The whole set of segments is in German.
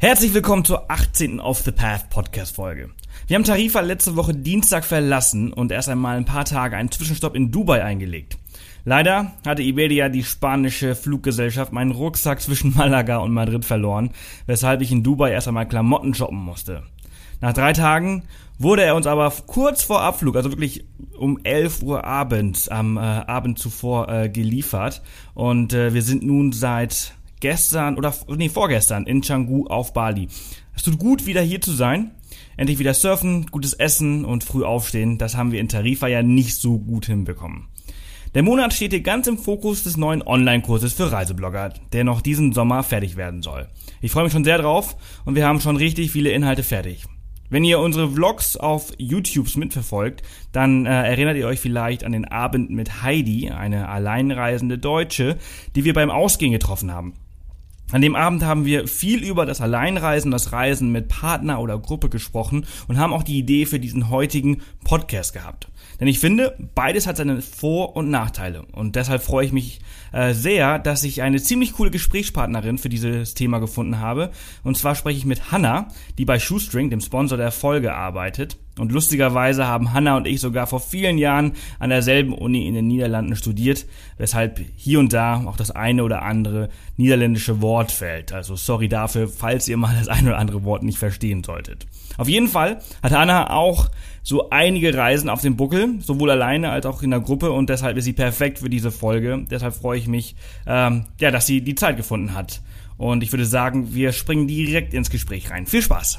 Herzlich willkommen zur 18. Off the Path Podcast Folge. Wir haben Tarifa letzte Woche Dienstag verlassen und erst einmal ein paar Tage einen Zwischenstopp in Dubai eingelegt. Leider hatte Iberia, die spanische Fluggesellschaft, meinen Rucksack zwischen Malaga und Madrid verloren, weshalb ich in Dubai erst einmal Klamotten shoppen musste. Nach drei Tagen wurde er uns aber kurz vor Abflug, also wirklich um 11 Uhr abends, am äh, Abend zuvor äh, geliefert. Und äh, wir sind nun seit gestern oder nee, vorgestern in Canggu auf Bali. Es tut gut, wieder hier zu sein. Endlich wieder surfen, gutes Essen und früh aufstehen. Das haben wir in Tarifa ja nicht so gut hinbekommen. Der Monat steht hier ganz im Fokus des neuen Online-Kurses für Reiseblogger, der noch diesen Sommer fertig werden soll. Ich freue mich schon sehr drauf und wir haben schon richtig viele Inhalte fertig. Wenn ihr unsere Vlogs auf YouTube mitverfolgt, dann äh, erinnert ihr euch vielleicht an den Abend mit Heidi, eine alleinreisende Deutsche, die wir beim Ausgehen getroffen haben. An dem Abend haben wir viel über das Alleinreisen, das Reisen mit Partner oder Gruppe gesprochen und haben auch die Idee für diesen heutigen Podcast gehabt. Denn ich finde, beides hat seine Vor- und Nachteile. Und deshalb freue ich mich äh, sehr, dass ich eine ziemlich coole Gesprächspartnerin für dieses Thema gefunden habe. Und zwar spreche ich mit Hannah, die bei Shoestring, dem Sponsor der Folge, arbeitet. Und lustigerweise haben Hannah und ich sogar vor vielen Jahren an derselben Uni in den Niederlanden studiert, weshalb hier und da auch das eine oder andere niederländische Wort fällt. Also sorry dafür, falls ihr mal das eine oder andere Wort nicht verstehen solltet. Auf jeden Fall hat Hannah auch so einige Reisen auf dem Buckel, sowohl alleine als auch in der Gruppe und deshalb ist sie perfekt für diese Folge. Deshalb freue ich mich, ähm, ja, dass sie die Zeit gefunden hat. Und ich würde sagen, wir springen direkt ins Gespräch rein. Viel Spaß!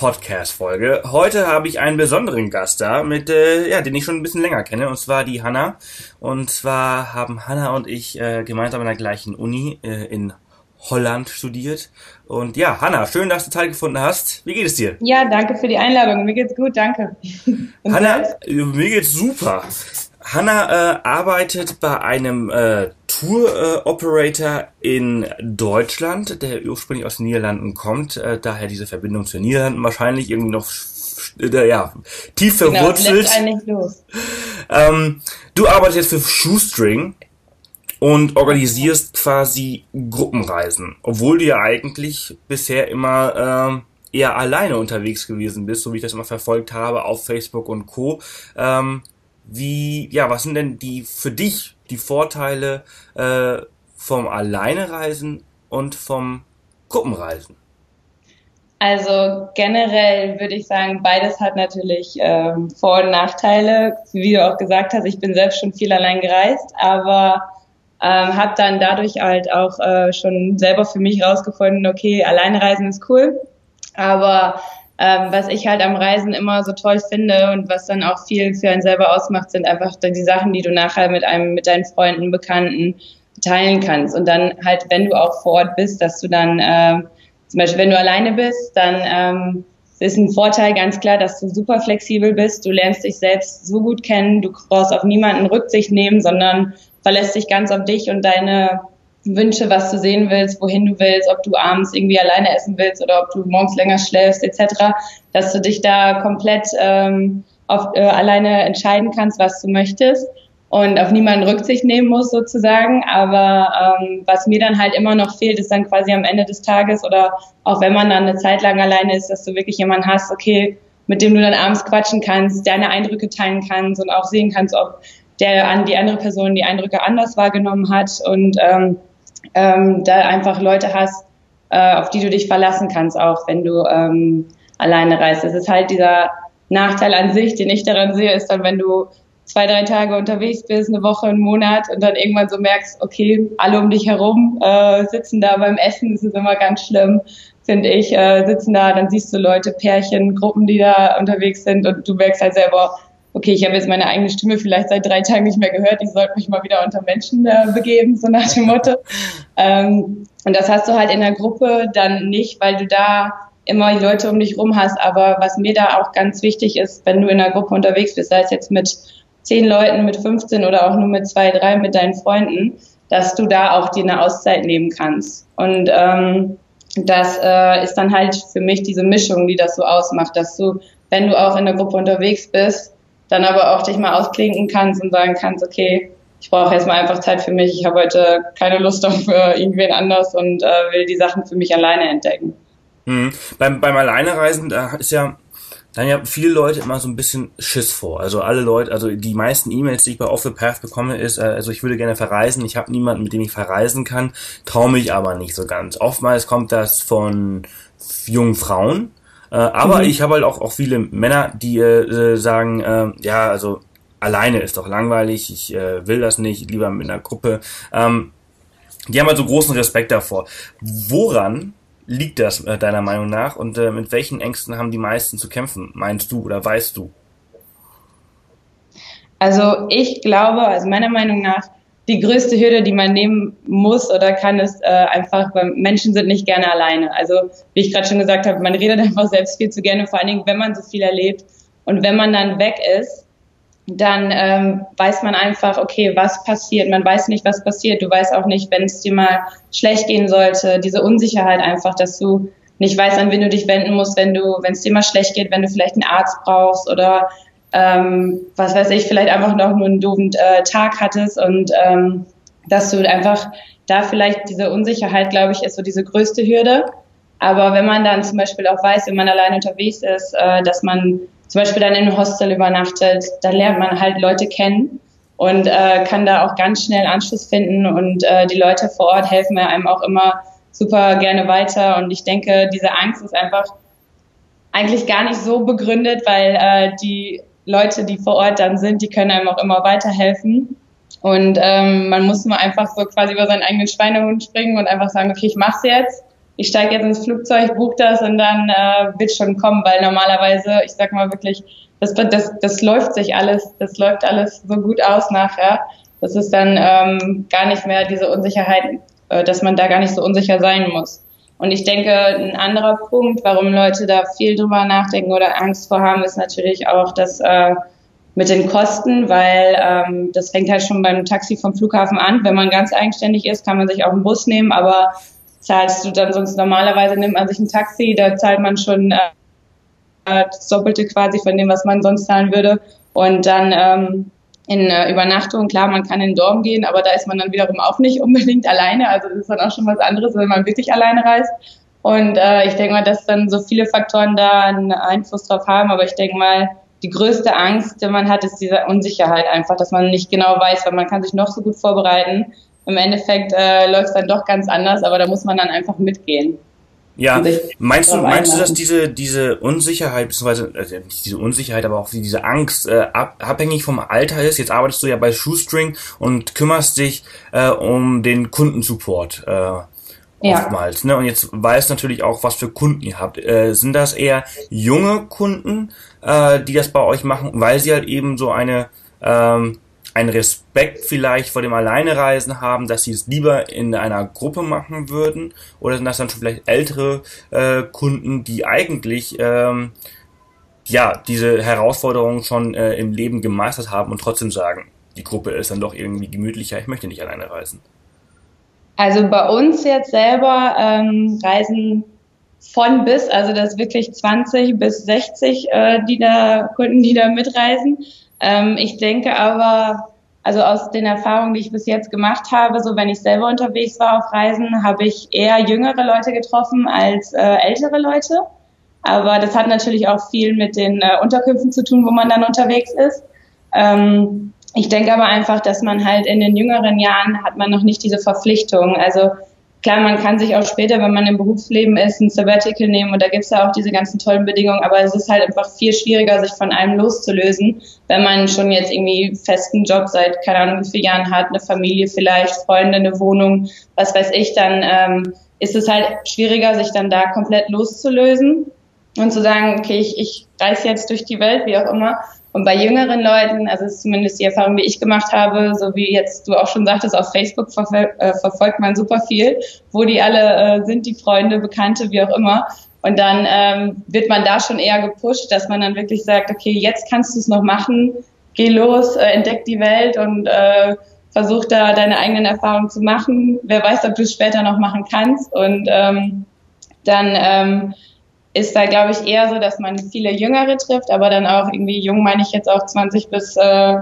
Podcast-Folge. Heute habe ich einen besonderen Gast da, mit, äh, ja, den ich schon ein bisschen länger kenne, und zwar die Hanna. Und zwar haben Hanna und ich äh, gemeinsam an der gleichen Uni äh, in Holland studiert. Und ja, Hanna, schön, dass du Zeit gefunden hast. Wie geht es dir? Ja, danke für die Einladung. Mir geht's gut, danke. Hanna, mir geht's super. Hanna äh, arbeitet bei einem äh, Tour-Operator in Deutschland, der ursprünglich aus den Niederlanden kommt, äh, daher diese Verbindung zu den Niederlanden wahrscheinlich irgendwie noch äh, ja, tief genau, verwurzelt. Genau. Ähm, du arbeitest jetzt für Shoestring und organisierst quasi Gruppenreisen, obwohl du ja eigentlich bisher immer äh, eher alleine unterwegs gewesen bist, so wie ich das immer verfolgt habe auf Facebook und Co. Ähm, wie, ja, was sind denn die für dich die Vorteile äh, vom Alleinereisen und vom Gruppenreisen? Also generell würde ich sagen, beides hat natürlich ähm, Vor- und Nachteile. Wie du auch gesagt hast, ich bin selbst schon viel allein gereist, aber ähm, habe dann dadurch halt auch äh, schon selber für mich rausgefunden, okay, alleine reisen ist cool, aber ähm, was ich halt am Reisen immer so toll finde und was dann auch viel für einen selber ausmacht, sind einfach die Sachen, die du nachher mit einem, mit deinen Freunden, Bekannten teilen kannst. Und dann halt, wenn du auch vor Ort bist, dass du dann, äh, zum Beispiel, wenn du alleine bist, dann ähm, ist ein Vorteil ganz klar, dass du super flexibel bist. Du lernst dich selbst so gut kennen. Du brauchst auf niemanden Rücksicht nehmen, sondern verlässt dich ganz auf dich und deine Wünsche, was du sehen willst, wohin du willst, ob du abends irgendwie alleine essen willst oder ob du morgens länger schläfst etc., dass du dich da komplett ähm, auf, äh, alleine entscheiden kannst, was du möchtest und auf niemanden Rücksicht nehmen musst sozusagen. Aber ähm, was mir dann halt immer noch fehlt, ist dann quasi am Ende des Tages oder auch wenn man dann eine Zeit lang alleine ist, dass du wirklich jemanden hast, okay, mit dem du dann abends quatschen kannst, deine Eindrücke teilen kannst und auch sehen kannst, ob der an die andere Person die Eindrücke anders wahrgenommen hat und ähm, ähm, da einfach Leute hast, äh, auf die du dich verlassen kannst, auch wenn du ähm, alleine reist. Das ist halt dieser Nachteil an sich, den ich daran sehe, ist dann, wenn du zwei, drei Tage unterwegs bist, eine Woche, einen Monat und dann irgendwann so merkst, okay, alle um dich herum äh, sitzen da beim Essen, das ist immer ganz schlimm, finde ich, äh, sitzen da, dann siehst du Leute, Pärchen, Gruppen, die da unterwegs sind und du merkst halt selber, okay, ich habe jetzt meine eigene Stimme vielleicht seit drei Tagen nicht mehr gehört, ich sollte mich mal wieder unter Menschen äh, begeben, so nach dem Motto. Ähm, und das hast du halt in der Gruppe dann nicht, weil du da immer die Leute um dich rum hast. Aber was mir da auch ganz wichtig ist, wenn du in einer Gruppe unterwegs bist, sei es jetzt mit zehn Leuten, mit 15 oder auch nur mit zwei, drei, mit deinen Freunden, dass du da auch dir eine Auszeit nehmen kannst. Und ähm, das äh, ist dann halt für mich diese Mischung, die das so ausmacht, dass du, wenn du auch in der Gruppe unterwegs bist, dann aber auch dich mal ausklinken kannst und sagen kannst, okay, ich brauche jetzt mal einfach Zeit für mich, ich habe heute keine Lust auf äh, irgendwen anders und äh, will die Sachen für mich alleine entdecken. Mhm. Beim, beim Alleinereisen, da ist ja dann ja viele Leute immer so ein bisschen Schiss vor. Also alle Leute, also die meisten E-Mails, die ich bei Off the Path bekomme, ist, äh, also ich würde gerne verreisen, ich habe niemanden, mit dem ich verreisen kann, traue mich aber nicht so ganz. Oftmals kommt das von jungen Frauen, äh, aber mhm. ich habe halt auch, auch viele Männer, die äh, sagen, äh, ja, also alleine ist doch langweilig, ich äh, will das nicht, lieber mit einer Gruppe. Ähm, die haben halt so großen Respekt davor. Woran liegt das äh, deiner Meinung nach und äh, mit welchen Ängsten haben die meisten zu kämpfen, meinst du oder weißt du? Also ich glaube, also meiner Meinung nach, die größte Hürde, die man nehmen muss oder kann, ist äh, einfach, weil Menschen sind nicht gerne alleine. Also wie ich gerade schon gesagt habe, man redet einfach selbst viel zu gerne, vor allen Dingen, wenn man so viel erlebt. Und wenn man dann weg ist, dann ähm, weiß man einfach, okay, was passiert. Man weiß nicht, was passiert. Du weißt auch nicht, wenn es dir mal schlecht gehen sollte. Diese Unsicherheit einfach, dass du nicht weißt, an wen du dich wenden musst, wenn du, wenn es dir mal schlecht geht, wenn du vielleicht einen Arzt brauchst oder ähm, was weiß ich, vielleicht einfach noch nur einen doofen äh, Tag hattest und ähm, dass du einfach da vielleicht diese Unsicherheit, glaube ich, ist so diese größte Hürde. Aber wenn man dann zum Beispiel auch weiß, wenn man allein unterwegs ist, äh, dass man zum Beispiel dann in einem Hostel übernachtet, da lernt man halt Leute kennen und äh, kann da auch ganz schnell Anschluss finden und äh, die Leute vor Ort helfen einem auch immer super gerne weiter und ich denke, diese Angst ist einfach eigentlich gar nicht so begründet, weil äh, die Leute, die vor Ort dann sind, die können einem auch immer weiterhelfen. Und ähm, man muss nur einfach so quasi über seinen eigenen Schweinehund springen und einfach sagen, okay, ich mach's jetzt ich steige jetzt ins Flugzeug, buche das und dann äh, wird schon kommen, weil normalerweise, ich sag mal wirklich, das, das, das läuft sich alles, das läuft alles so gut aus nachher. Das ist dann ähm, gar nicht mehr diese Unsicherheit, äh, dass man da gar nicht so unsicher sein muss. Und ich denke, ein anderer Punkt, warum Leute da viel drüber nachdenken oder Angst vor haben, ist natürlich auch das äh, mit den Kosten, weil ähm, das fängt halt schon beim Taxi vom Flughafen an. Wenn man ganz eigenständig ist, kann man sich auch einen Bus nehmen, aber zahlst du dann sonst normalerweise nimmt man sich ein Taxi, da zahlt man schon äh, das Doppelte quasi von dem, was man sonst zahlen würde. Und dann ähm, in äh, Übernachtung, klar, man kann in den Dorm gehen, aber da ist man dann wiederum auch nicht unbedingt alleine. Also das ist dann auch schon was anderes, wenn man wirklich alleine reist. Und äh, ich denke mal, dass dann so viele Faktoren da einen Einfluss drauf haben. Aber ich denke mal, die größte Angst, die man hat, ist diese Unsicherheit einfach, dass man nicht genau weiß, weil man kann sich noch so gut vorbereiten im Endeffekt äh, läuft es dann doch ganz anders, aber da muss man dann einfach mitgehen. Ja, meinst du, meinst du, dass diese, diese Unsicherheit, beziehungsweise also nicht diese Unsicherheit, aber auch diese Angst äh, ab, abhängig vom Alter ist? Jetzt arbeitest du ja bei Shoestring und kümmerst dich äh, um den Kundensupport äh, ja. oftmals. Ne? Und jetzt weißt natürlich auch, was für Kunden ihr habt. Äh, sind das eher junge Kunden, äh, die das bei euch machen, weil sie halt eben so eine ähm, einen Respekt vielleicht vor dem Alleinereisen haben, dass sie es lieber in einer Gruppe machen würden? Oder sind das dann schon vielleicht ältere äh, Kunden, die eigentlich ähm, ja diese Herausforderungen schon äh, im Leben gemeistert haben und trotzdem sagen, die Gruppe ist dann doch irgendwie gemütlicher, ich möchte nicht alleine reisen? Also bei uns jetzt selber ähm, reisen von bis, also das wirklich 20 bis 60 äh, die da Kunden, die da mitreisen. Ähm, ich denke aber, also aus den Erfahrungen, die ich bis jetzt gemacht habe, so wenn ich selber unterwegs war auf Reisen, habe ich eher jüngere Leute getroffen als äh, ältere Leute. Aber das hat natürlich auch viel mit den äh, Unterkünften zu tun, wo man dann unterwegs ist. Ähm, ich denke aber einfach, dass man halt in den jüngeren Jahren hat man noch nicht diese Verpflichtung. Also Klar, man kann sich auch später, wenn man im Berufsleben ist, ein Sabbatical nehmen und da gibt's ja auch diese ganzen tollen Bedingungen, aber es ist halt einfach viel schwieriger, sich von allem loszulösen, wenn man schon jetzt irgendwie festen Job seit, keine Ahnung, wie vielen Jahren hat, eine Familie vielleicht, Freunde, eine Wohnung, was weiß ich, dann ähm, ist es halt schwieriger, sich dann da komplett loszulösen und zu sagen, okay, ich, ich reise jetzt durch die Welt, wie auch immer. Und bei jüngeren Leuten, also ist zumindest die Erfahrung, die ich gemacht habe, so wie jetzt du auch schon sagtest, auf Facebook verfol äh, verfolgt man super viel, wo die alle äh, sind, die Freunde, Bekannte, wie auch immer. Und dann ähm, wird man da schon eher gepusht, dass man dann wirklich sagt, okay, jetzt kannst du es noch machen, geh los, äh, entdeck die Welt und äh, versuch da deine eigenen Erfahrungen zu machen. Wer weiß, ob du es später noch machen kannst. Und ähm, dann ähm, ist da, glaube ich, eher so, dass man viele Jüngere trifft, aber dann auch irgendwie jung meine ich jetzt auch 20 bis, äh,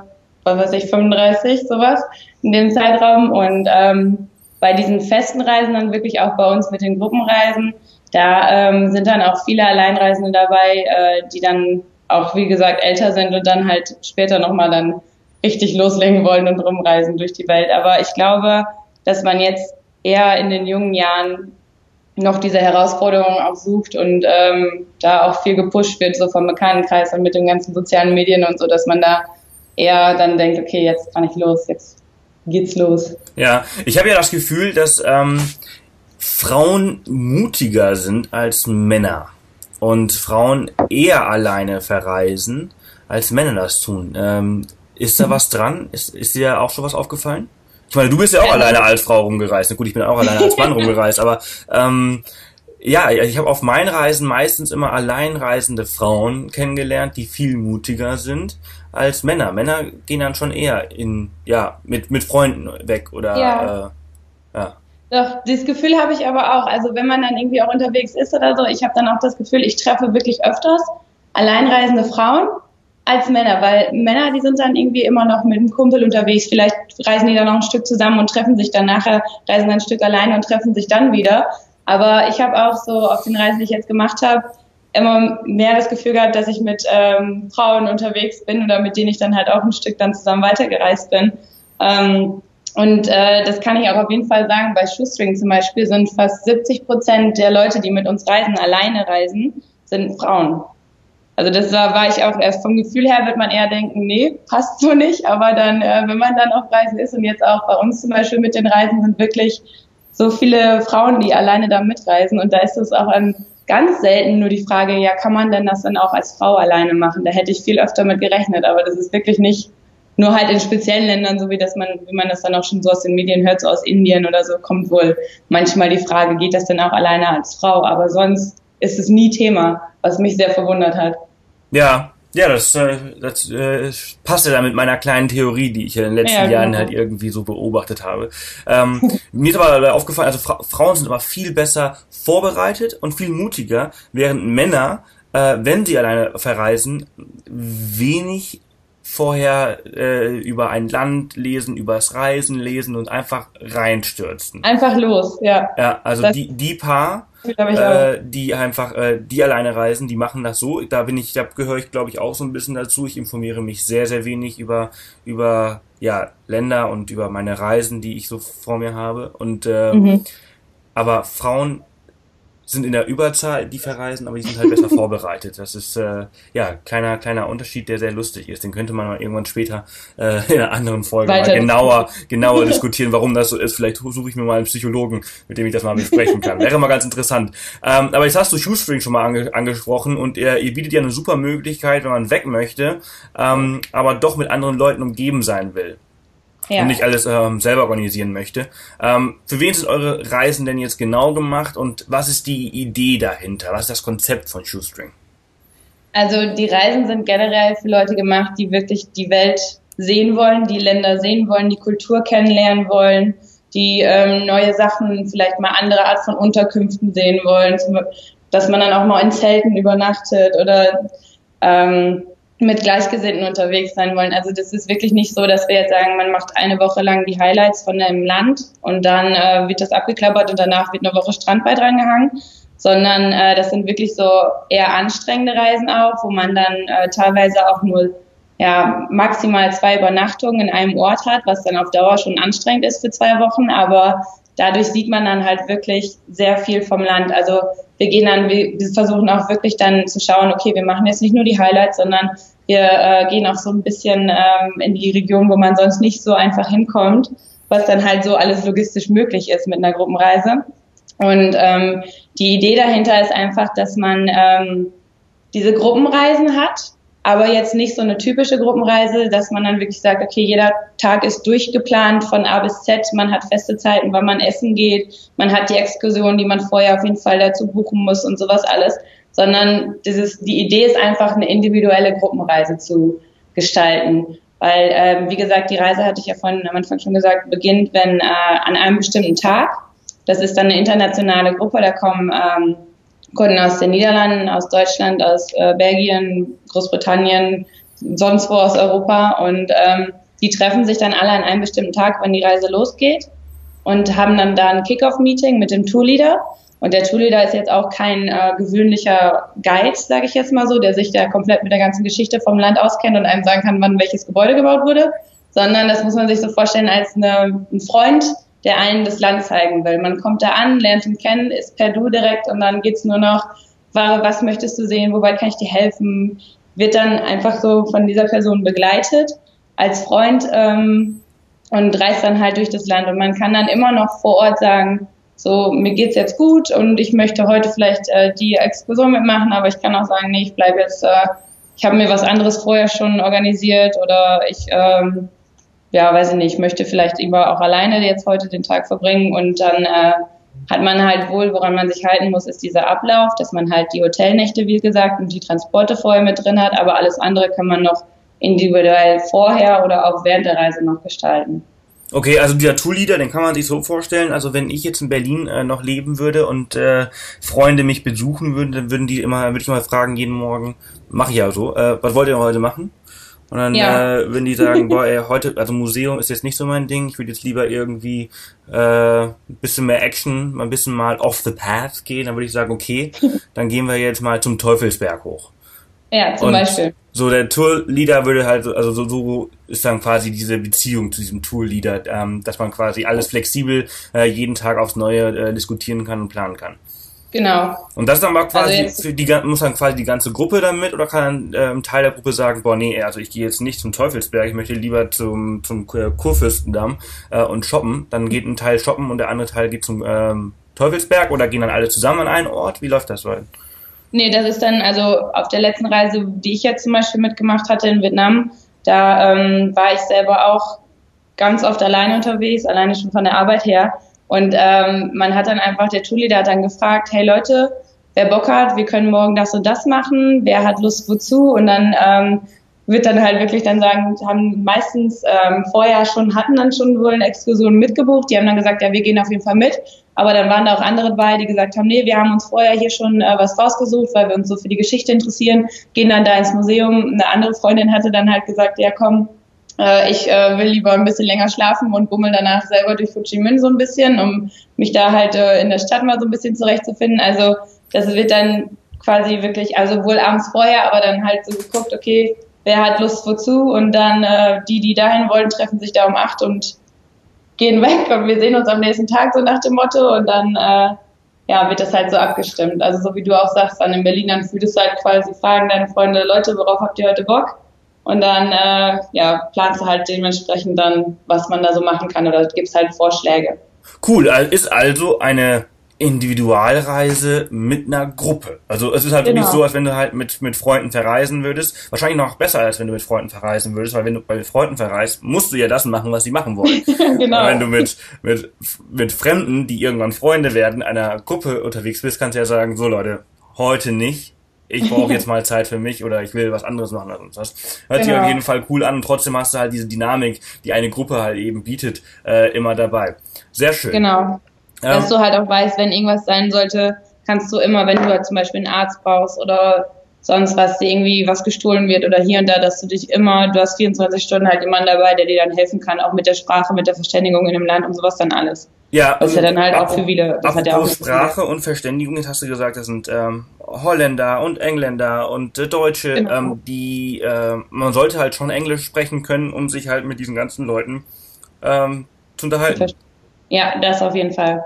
was weiß ich, 35, sowas in dem Zeitraum. Und ähm, bei diesen festen Reisen dann wirklich auch bei uns mit den Gruppenreisen, da ähm, sind dann auch viele Alleinreisende dabei, äh, die dann auch, wie gesagt, älter sind und dann halt später nochmal dann richtig loslegen wollen und rumreisen durch die Welt. Aber ich glaube, dass man jetzt eher in den jungen Jahren noch diese Herausforderungen auch sucht und ähm, da auch viel gepusht wird, so vom Bekanntenkreis und mit den ganzen sozialen Medien und so, dass man da eher dann denkt, okay, jetzt kann ich los, jetzt geht's los. Ja, ich habe ja das Gefühl, dass ähm, Frauen mutiger sind als Männer und Frauen eher alleine verreisen, als Männer das tun. Ähm, ist da was dran? Ist, ist dir auch schon was aufgefallen? Ich meine, du bist ja auch ja. alleine als Frau rumgereist. Na gut, ich bin auch alleine als Mann rumgereist, aber ähm, ja, ich habe auf meinen Reisen meistens immer alleinreisende Frauen kennengelernt, die viel mutiger sind als Männer. Männer gehen dann schon eher in, ja, mit, mit Freunden weg oder ja. Äh, ja. Doch, dieses Gefühl habe ich aber auch. Also wenn man dann irgendwie auch unterwegs ist oder so, ich habe dann auch das Gefühl, ich treffe wirklich öfters alleinreisende Frauen als Männer, weil Männer, die sind dann irgendwie immer noch mit einem Kumpel unterwegs. Vielleicht reisen die dann noch ein Stück zusammen und treffen sich dann nachher, reisen dann ein Stück alleine und treffen sich dann wieder. Aber ich habe auch so auf den Reisen, die ich jetzt gemacht habe, immer mehr das Gefühl gehabt, dass ich mit ähm, Frauen unterwegs bin oder mit denen ich dann halt auch ein Stück dann zusammen weitergereist bin. Ähm, und äh, das kann ich auch auf jeden Fall sagen, bei Shoestring zum Beispiel sind fast 70 Prozent der Leute, die mit uns reisen, alleine reisen, sind Frauen. Also das war, war ich auch erst vom Gefühl her wird man eher denken, nee, passt so nicht. Aber dann, äh, wenn man dann auf Reisen ist und jetzt auch bei uns zum Beispiel mit den Reisen sind wirklich so viele Frauen, die alleine da mitreisen. Und da ist es auch ein, ganz selten nur die Frage, ja, kann man denn das dann auch als Frau alleine machen? Da hätte ich viel öfter mit gerechnet, aber das ist wirklich nicht nur halt in speziellen Ländern, so wie das man, wie man das dann auch schon so aus den Medien hört, so aus Indien oder so, kommt wohl manchmal die Frage, geht das denn auch alleine als Frau? Aber sonst ist es nie Thema, was mich sehr verwundert hat. Ja, ja, das, äh, das äh, passt ja dann mit meiner kleinen Theorie, die ich in den letzten ja, Jahren genau. halt irgendwie so beobachtet habe. Ähm, mir ist aber aufgefallen, also Fra Frauen sind aber viel besser vorbereitet und viel mutiger, während Männer, äh, wenn sie alleine verreisen, wenig vorher äh, über ein Land lesen, übers Reisen lesen und einfach reinstürzen. Einfach los, ja. Ja, also das die, die Paar, äh, die einfach, äh, die alleine reisen, die machen das so. Da bin ich, da gehöre ich, glaube ich, auch so ein bisschen dazu. Ich informiere mich sehr, sehr wenig über, über ja, Länder und über meine Reisen, die ich so vor mir habe. Und äh, mhm. aber Frauen sind in der Überzahl, die verreisen, aber die sind halt besser vorbereitet. Das ist äh, ja kleiner kleiner Unterschied, der sehr lustig ist. Den könnte man mal irgendwann später äh, in einer anderen Folge Weiter mal genauer genauer diskutieren, warum das so ist. Vielleicht suche ich mir mal einen Psychologen, mit dem ich das mal besprechen kann. Wäre mal ganz interessant. Ähm, aber jetzt hast du Shoestring schon mal ange angesprochen und ihr, ihr bietet ja eine super Möglichkeit, wenn man weg möchte, ähm, aber doch mit anderen Leuten umgeben sein will ja. und nicht alles ähm, selber organisieren möchte. Ähm, für wen sind eure Reisen denn jetzt genau gemacht und was ist die Idee dahinter? Was ist das Konzept von Shoestring? Also die Reisen sind generell für Leute gemacht, die wirklich die Welt sehen wollen, die Länder sehen wollen, die Kultur kennenlernen wollen, die ähm, neue Sachen, vielleicht mal andere Art von Unterkünften sehen wollen, dass man dann auch mal in Zelten übernachtet oder ähm, mit Gleichgesinnten unterwegs sein wollen. Also das ist wirklich nicht so, dass wir jetzt sagen, man macht eine Woche lang die Highlights von einem Land und dann äh, wird das abgeklappert und danach wird eine Woche Strandball drangehangen, sondern äh, das sind wirklich so eher anstrengende Reisen auch, wo man dann äh, teilweise auch nur ja, maximal zwei Übernachtungen in einem Ort hat, was dann auf Dauer schon anstrengend ist für zwei Wochen, aber dadurch sieht man dann halt wirklich sehr viel vom Land. Also wir gehen dann, wir, versuchen auch wirklich dann zu schauen, okay, wir machen jetzt nicht nur die Highlights, sondern wir äh, gehen auch so ein bisschen ähm, in die Region, wo man sonst nicht so einfach hinkommt, was dann halt so alles logistisch möglich ist mit einer Gruppenreise. Und ähm, die Idee dahinter ist einfach, dass man ähm, diese Gruppenreisen hat, aber jetzt nicht so eine typische Gruppenreise, dass man dann wirklich sagt, okay, jeder Tag ist durchgeplant von A bis Z, man hat feste Zeiten, wann man essen geht, man hat die Exkursion, die man vorher auf jeden Fall dazu buchen muss und sowas alles, sondern dieses, die Idee ist einfach eine individuelle Gruppenreise zu gestalten. Weil, ähm, wie gesagt, die Reise hatte ich ja vorhin am Anfang schon gesagt, beginnt, wenn äh, an einem bestimmten Tag. Das ist dann eine internationale Gruppe, da kommen ähm, Kunden aus den Niederlanden, aus Deutschland, aus äh, Belgien, Großbritannien, sonst wo aus Europa und ähm, die treffen sich dann alle an einem bestimmten Tag, wenn die Reise losgeht und haben dann da ein Kickoff-Meeting mit dem Tourleader. Und der Tourleader ist jetzt auch kein äh, gewöhnlicher Guide, sage ich jetzt mal so, der sich da komplett mit der ganzen Geschichte vom Land auskennt und einem sagen kann, wann welches Gebäude gebaut wurde, sondern das muss man sich so vorstellen als eine, ein Freund, der einen das Land zeigen will. Man kommt da an, lernt ihn kennen, ist per Du direkt und dann geht's nur noch, was möchtest du sehen, wobei kann ich dir helfen, wird dann einfach so von dieser Person begleitet als Freund ähm, und reist dann halt durch das Land. Und man kann dann immer noch vor Ort sagen, so mir geht's jetzt gut und ich möchte heute vielleicht äh, die Exkursion mitmachen, aber ich kann auch sagen, nee, ich bleibe jetzt, äh, ich habe mir was anderes vorher schon organisiert oder ich ähm, ja, weiß ich nicht, möchte vielleicht lieber auch alleine jetzt heute den Tag verbringen und dann äh, hat man halt wohl, woran man sich halten muss, ist dieser Ablauf, dass man halt die Hotelnächte, wie gesagt, und die Transporte vorher mit drin hat, aber alles andere kann man noch individuell vorher oder auch während der Reise noch gestalten. Okay, also dieser Tool-Leader, den kann man sich so vorstellen. Also wenn ich jetzt in Berlin äh, noch leben würde und äh, Freunde mich besuchen würden, dann würden die immer, würde ich mal fragen jeden Morgen, mache ich ja so, äh, was wollt ihr heute machen? Und dann ja. äh, würden die sagen, boah, ey, heute, also Museum ist jetzt nicht so mein Ding, ich würde jetzt lieber irgendwie äh, ein bisschen mehr Action, mal ein bisschen mal off the path gehen, dann würde ich sagen, okay, dann gehen wir jetzt mal zum Teufelsberg hoch. Ja, zum und Beispiel. So der Tour-Leader würde halt, also so, so ist dann quasi diese Beziehung zu diesem Tour-Leader, ähm, dass man quasi alles flexibel äh, jeden Tag aufs Neue äh, diskutieren kann und planen kann. Genau. Und das ist dann mal quasi, also für die, muss dann quasi die ganze Gruppe damit oder kann dann ähm, Teil der Gruppe sagen, boah, nee, also ich gehe jetzt nicht zum Teufelsberg, ich möchte lieber zum, zum Kurfürstendamm äh, und shoppen. Dann geht ein Teil shoppen und der andere Teil geht zum ähm, Teufelsberg oder gehen dann alle zusammen an einen Ort? Wie läuft das so? Nee, das ist dann, also auf der letzten Reise, die ich jetzt zum Beispiel mitgemacht hatte in Vietnam, da ähm, war ich selber auch ganz oft alleine unterwegs, alleine schon von der Arbeit her. Und ähm, man hat dann einfach, der Tourleader hat dann gefragt, hey Leute, wer Bock hat, wir können morgen das und das machen, wer hat Lust wozu? Und dann ähm, wird dann halt wirklich dann sagen, haben meistens ähm, vorher schon, hatten dann schon wohl eine Exkursion mitgebucht, die haben dann gesagt, ja, wir gehen auf jeden Fall mit. Aber dann waren da auch andere dabei, die gesagt haben, nee, wir haben uns vorher hier schon äh, was rausgesucht, weil wir uns so für die Geschichte interessieren, gehen dann da ins Museum. Eine andere Freundin hatte dann halt gesagt, ja komm, ich äh, will lieber ein bisschen länger schlafen und bummel danach selber durch Ho Chi so ein bisschen, um mich da halt äh, in der Stadt mal so ein bisschen zurechtzufinden. Also das wird dann quasi wirklich, also wohl abends vorher, aber dann halt so geguckt, okay, wer hat Lust wozu und dann äh, die, die dahin wollen, treffen sich da um acht und gehen weg und wir sehen uns am nächsten Tag so nach dem Motto und dann äh, ja, wird das halt so abgestimmt. Also so wie du auch sagst, dann in Berlin, dann fühlst du halt quasi fragen deine Freunde, Leute, worauf habt ihr heute Bock? Und dann äh, ja, planst du halt dementsprechend dann, was man da so machen kann oder gibst halt Vorschläge. Cool, ist also eine Individualreise mit einer Gruppe. Also es ist halt genau. nicht so, als wenn du halt mit, mit Freunden verreisen würdest. Wahrscheinlich noch besser, als wenn du mit Freunden verreisen würdest, weil wenn du bei Freunden verreist, musst du ja das machen, was sie machen wollen. genau. wenn du mit, mit, mit Fremden, die irgendwann Freunde werden, einer Gruppe unterwegs bist, kannst du ja sagen, so Leute, heute nicht, ich brauche jetzt mal Zeit für mich oder ich will was anderes machen oder sonst was. Hört genau. sich auf jeden Fall cool an und trotzdem hast du halt diese Dynamik, die eine Gruppe halt eben bietet, äh, immer dabei. Sehr schön. Genau. Ähm, Dass du halt auch weißt, wenn irgendwas sein sollte, kannst du immer, wenn du halt zum Beispiel einen Arzt brauchst oder sonst was, dir irgendwie was gestohlen wird oder hier und da, dass du dich immer, du hast 24 Stunden halt jemanden dabei, der dir dann helfen kann, auch mit der Sprache, mit der Verständigung in dem Land und sowas dann alles. Ja, das ist ja dann halt auch für viele. Das hat ja auch Sprache und Verständigung, jetzt hast du gesagt, das sind ähm, Holländer und Engländer und äh, Deutsche, genau. ähm, die äh, man sollte halt schon Englisch sprechen können, um sich halt mit diesen ganzen Leuten ähm, zu unterhalten. Ja, das auf jeden Fall.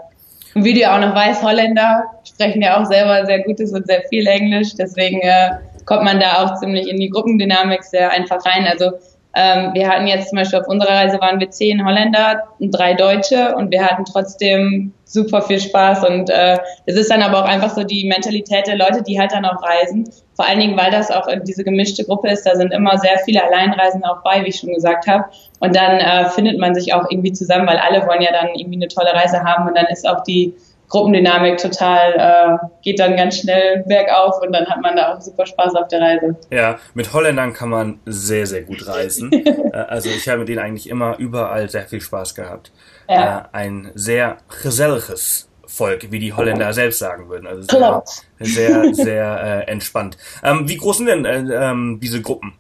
Und wie du ja auch noch weißt, Holländer sprechen ja auch selber sehr gutes und sehr viel Englisch, deswegen äh, kommt man da auch ziemlich in die Gruppendynamik sehr einfach rein. Also Ähm, wir hatten jetzt zum Beispiel auf unserer Reise waren wir zehn Holländer drei Deutsche und wir hatten trotzdem super viel Spaß und äh, es ist dann aber auch einfach so die Mentalität der Leute, die halt dann auch reisen. Vor allen Dingen, weil das auch diese gemischte Gruppe ist, da sind immer sehr viele Alleinreisende auch bei, wie ich schon gesagt habe. Und dann äh, findet man sich auch irgendwie zusammen, weil alle wollen ja dann irgendwie eine tolle Reise haben und dann ist auch die Gruppendynamik total, äh, geht dann ganz schnell bergauf und dann hat man da auch super Spaß auf der Reise. Ja, mit Holländern kann man sehr, sehr gut reisen. Äh, also ich habe mit denen eigentlich immer überall sehr viel Spaß gehabt. Ja. Äh, ein sehr geselliges Volk, wie die Holländer selbst sagen würden. Also sehr, sehr, sehr äh, entspannt. Ähm, wie groß sind denn äh, ähm, diese Gruppen?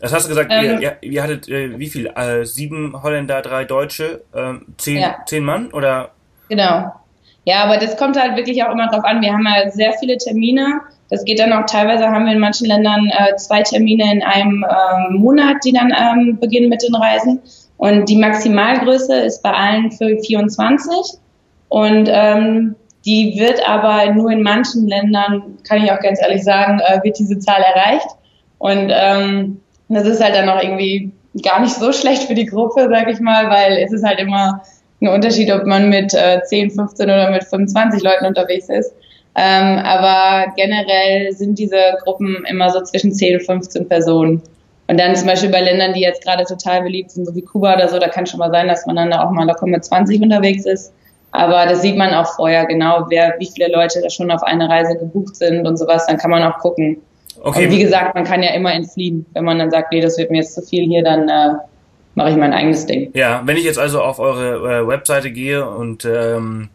Das hast du gesagt, ähm, ihr, ihr, hattet äh, wie viel? Äh, sieben Holländer, drei Deutsche, äh, zehn, ja. zehn Mann oder? Genau. Ja, aber das kommt halt wirklich auch immer drauf an. Wir haben ja sehr viele Termine. Das geht dann auch teilweise, haben wir in manchen Ländern äh, zwei Termine in einem ähm, Monat, die dann ähm, beginnen mit den Reisen. Und die Maximalgröße ist bei allen für 24. Und ähm, die wird aber nur in manchen Ländern, kann ich auch ganz ehrlich sagen, äh, wird diese Zahl erreicht. Und ähm, das ist halt dann auch irgendwie gar nicht so schlecht für die Gruppe, sag ich mal, weil es ist halt immer ein Unterschied, ob man mit äh, 10, 15 oder mit 25 Leuten unterwegs ist. Ähm, aber generell sind diese Gruppen immer so zwischen 10 und 15 Personen. Und dann zum Beispiel bei Ländern, die jetzt gerade total beliebt sind, so wie Kuba oder so, da kann schon mal sein, dass man dann auch mal locker mit 20 unterwegs ist. Aber das sieht man auch vorher genau, wer, wie viele Leute da schon auf eine Reise gebucht sind und sowas. Dann kann man auch gucken. Okay. Und wie gesagt, man kann ja immer entfliehen. Wenn man dann sagt, nee, das wird mir jetzt zu viel hier, dann äh, mache ich mein eigenes Ding. Ja, wenn ich jetzt also auf eure äh, Webseite gehe und ähm,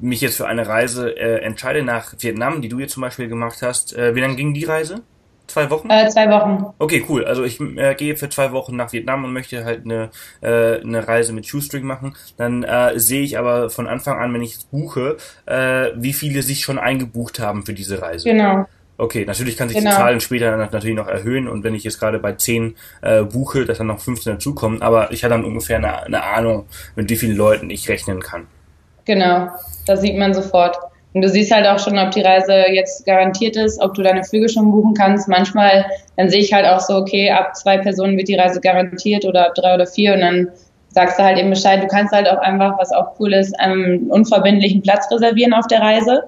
mich jetzt für eine Reise äh, entscheide nach Vietnam, die du jetzt zum Beispiel gemacht hast, äh, wie lange ging die Reise? Zwei Wochen? Äh, zwei Wochen. Okay, cool. Also ich äh, gehe für zwei Wochen nach Vietnam und möchte halt eine, äh, eine Reise mit Shoestring machen. Dann äh, sehe ich aber von Anfang an, wenn ich es buche, äh, wie viele sich schon eingebucht haben für diese Reise. Genau. Okay, natürlich kann sich genau. die Zahlen später natürlich noch erhöhen und wenn ich jetzt gerade bei 10 äh, buche, dass dann noch 15 dazukommen, aber ich habe dann ungefähr eine, eine Ahnung, mit wie vielen Leuten ich rechnen kann. Genau, das sieht man sofort. Und du siehst halt auch schon, ob die Reise jetzt garantiert ist, ob du deine Flüge schon buchen kannst. Manchmal, dann sehe ich halt auch so, okay, ab zwei Personen wird die Reise garantiert oder ab drei oder vier und dann sagst du halt eben Bescheid. Du kannst halt auch einfach, was auch cool ist, einen unverbindlichen Platz reservieren auf der Reise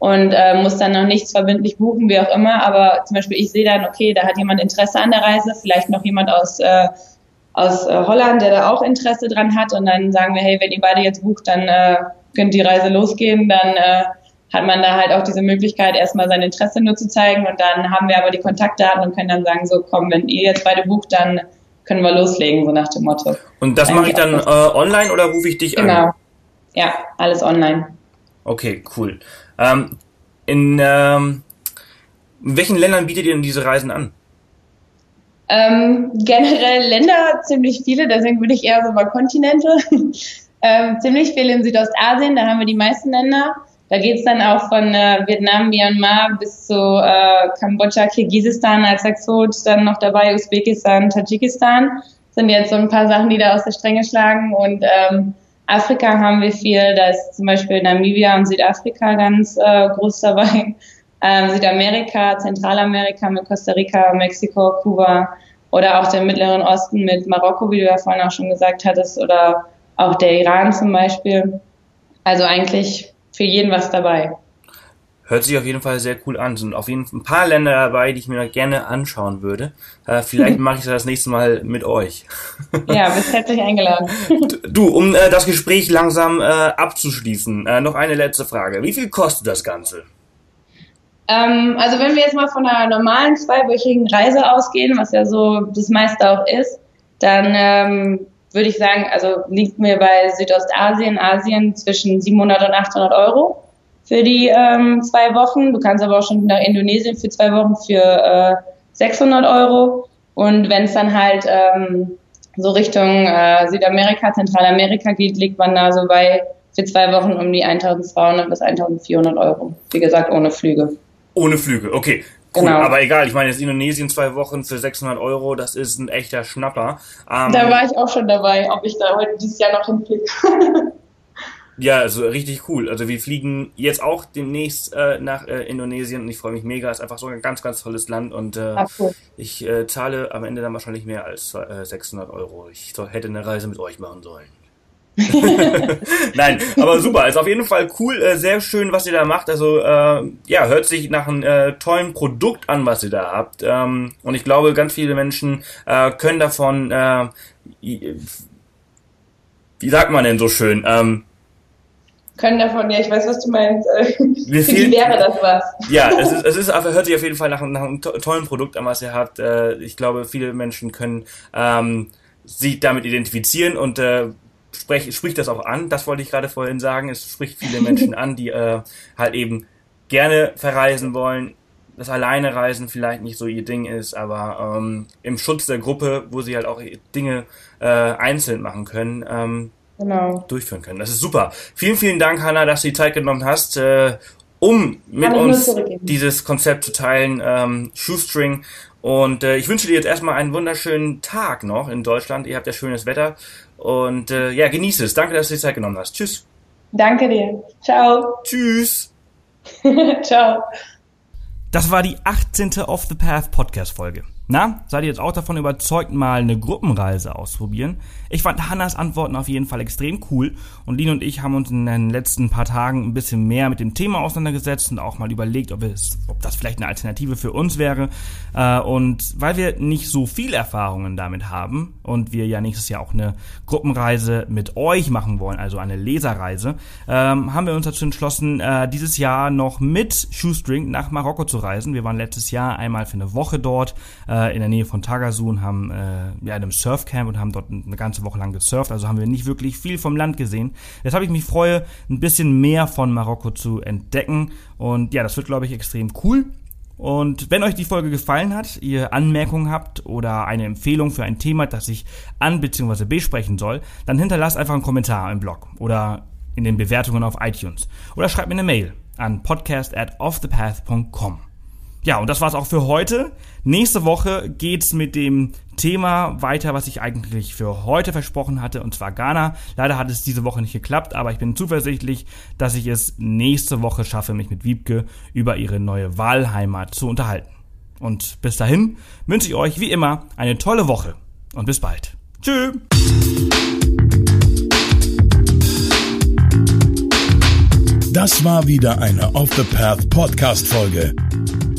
und äh, muss dann noch nichts verbindlich buchen, wie auch immer. Aber zum Beispiel, ich sehe dann, okay, da hat jemand Interesse an der Reise, vielleicht noch jemand aus, äh, aus äh, Holland, der da auch Interesse dran hat. Und dann sagen wir, hey, wenn ihr beide jetzt bucht, dann äh, könnt die Reise losgehen. Dann äh, hat man da halt auch diese Möglichkeit, erstmal sein Interesse nur zu zeigen. Und dann haben wir aber die Kontaktdaten und können dann sagen, so komm, wenn ihr jetzt beide bucht, dann können wir loslegen, so nach dem Motto. Und das mache ich dann äh, online oder rufe ich dich genau. an? Genau. Ja, alles online. Okay, cool. Ähm, in, ähm, in welchen Ländern bietet ihr denn diese Reisen an? Ähm, generell Länder ziemlich viele, deswegen würde ich eher so über Kontinente. ähm, ziemlich viel in Südostasien, da haben wir die meisten Länder. Da geht's dann auch von äh, Vietnam, Myanmar bis zu äh, Kambodscha, Kirgisistan als Exot, dann noch dabei Usbekistan, Tadschikistan. Das sind jetzt so ein paar Sachen, die da aus der Stränge schlagen. Und ähm, Afrika haben wir viel, da ist zum Beispiel Namibia und Südafrika ganz äh, groß dabei. Ähm, Südamerika, Zentralamerika mit Costa Rica, Mexiko, Kuba oder auch der Mittleren Osten mit Marokko, wie du ja vorhin auch schon gesagt hattest, oder auch der Iran zum Beispiel. Also eigentlich für jeden was dabei. Hört sich auf jeden Fall sehr cool an. Sind auf jeden Fall ein paar Länder dabei, die ich mir gerne anschauen würde. Äh, vielleicht mache ich das das nächste Mal mit euch. ja, bist herzlich eingeladen. du, um äh, das Gespräch langsam äh, abzuschließen, äh, noch eine letzte Frage. Wie viel kostet das Ganze? Ähm, also wenn wir jetzt mal von einer normalen zweiwöchigen Reise ausgehen, was ja so das meiste auch ist, dann ähm, würde ich sagen, also liegt mir bei Südostasien, Asien zwischen 700 und 800 Euro für die ähm, zwei Wochen. Du kannst aber auch schon nach Indonesien für zwei Wochen für äh, 600 Euro. Und wenn es dann halt ähm, so Richtung äh, Südamerika, Zentralamerika geht, liegt man da so bei für zwei Wochen um die 1200 bis 1400 Euro. Wie gesagt, ohne Flüge. Ohne Flüge, okay. Cool, genau. aber egal, ich meine, jetzt Indonesien zwei Wochen für 600 Euro, das ist ein echter Schnapper. Ähm, da war ich auch schon dabei, ob ich da heute dieses Jahr noch hinfliege. Ja, also richtig cool. Also wir fliegen jetzt auch demnächst äh, nach äh, Indonesien und ich freue mich mega. Ist einfach so ein ganz, ganz tolles Land und äh, Ach, cool. ich äh, zahle am Ende dann wahrscheinlich mehr als äh, 600 Euro. Ich soll, hätte eine Reise mit euch machen sollen. Nein, aber super. Ist auf jeden Fall cool, äh, sehr schön, was ihr da macht. Also äh, ja, hört sich nach einem äh, tollen Produkt an, was ihr da habt. Ähm, und ich glaube, ganz viele Menschen äh, können davon, äh, wie sagt man denn so schön? Ähm, können davon, ja, ich weiß, was du meinst. Wie viel, wäre das was? Ja, es ist, es ist, hört sich auf jeden Fall nach, nach einem tollen Produkt an, was ihr habt. Äh, ich glaube, viele Menschen können ähm, sich damit identifizieren und äh, sprech, spricht das auch an. Das wollte ich gerade vorhin sagen. Es spricht viele Menschen an, die äh, halt eben gerne verreisen wollen, das alleine Reisen vielleicht nicht so ihr Ding ist, aber ähm, im Schutz der Gruppe, wo sie halt auch Dinge äh, einzeln machen können, ähm, genau. durchführen können. Das ist super. Vielen, vielen Dank, Hanna, dass du die Zeit genommen hast, äh, um mit uns dieses Konzept zu teilen, ähm, Shoestring. Und äh, ich wünsche dir jetzt erstmal einen wunderschönen Tag noch in Deutschland. Ihr habt ja schönes Wetter. Und äh, ja, genieße es. Danke, dass du die Zeit genommen hast. Tschüss. Danke dir. Ciao. Tschüss. Ciao. Das war die 18. Off the Path Podcast Folge. Na, seid ihr jetzt auch davon überzeugt, mal eine Gruppenreise auszuprobieren? Ich fand Hannas Antworten auf jeden Fall extrem cool und Lin und ich haben uns in den letzten paar Tagen ein bisschen mehr mit dem Thema auseinandergesetzt und auch mal überlegt, ob, es, ob das vielleicht eine Alternative für uns wäre. Äh, und weil wir nicht so viel Erfahrungen damit haben und wir ja nächstes Jahr auch eine Gruppenreise mit euch machen wollen, also eine Leserreise, ähm, haben wir uns dazu entschlossen, äh, dieses Jahr noch mit Shoestring nach Marokko zu reisen. Wir waren letztes Jahr einmal für eine Woche dort äh, in der Nähe von Tagazu und haben äh, ja, in einem Surfcamp und haben dort eine ganze Woche lang gesurft. Also haben wir nicht wirklich viel vom Land gesehen. Jetzt habe ich mich freue, ein bisschen mehr von Marokko zu entdecken. Und ja, das wird, glaube ich, extrem cool. Und wenn euch die Folge gefallen hat, ihr Anmerkungen habt oder eine Empfehlung für ein Thema, das ich an bzw. besprechen soll, dann hinterlasst einfach einen Kommentar im Blog oder in den Bewertungen auf iTunes. Oder schreibt mir eine Mail an podcast at offthepath.com. Ja, und das war's auch für heute. Nächste Woche geht's mit dem Thema weiter, was ich eigentlich für heute versprochen hatte, und zwar Ghana. Leider hat es diese Woche nicht geklappt, aber ich bin zuversichtlich, dass ich es nächste Woche schaffe, mich mit Wiebke über ihre neue Wahlheimat zu unterhalten. Und bis dahin wünsche ich euch wie immer eine tolle Woche und bis bald. Tschüss. Das war wieder eine Off the Path Podcast Folge.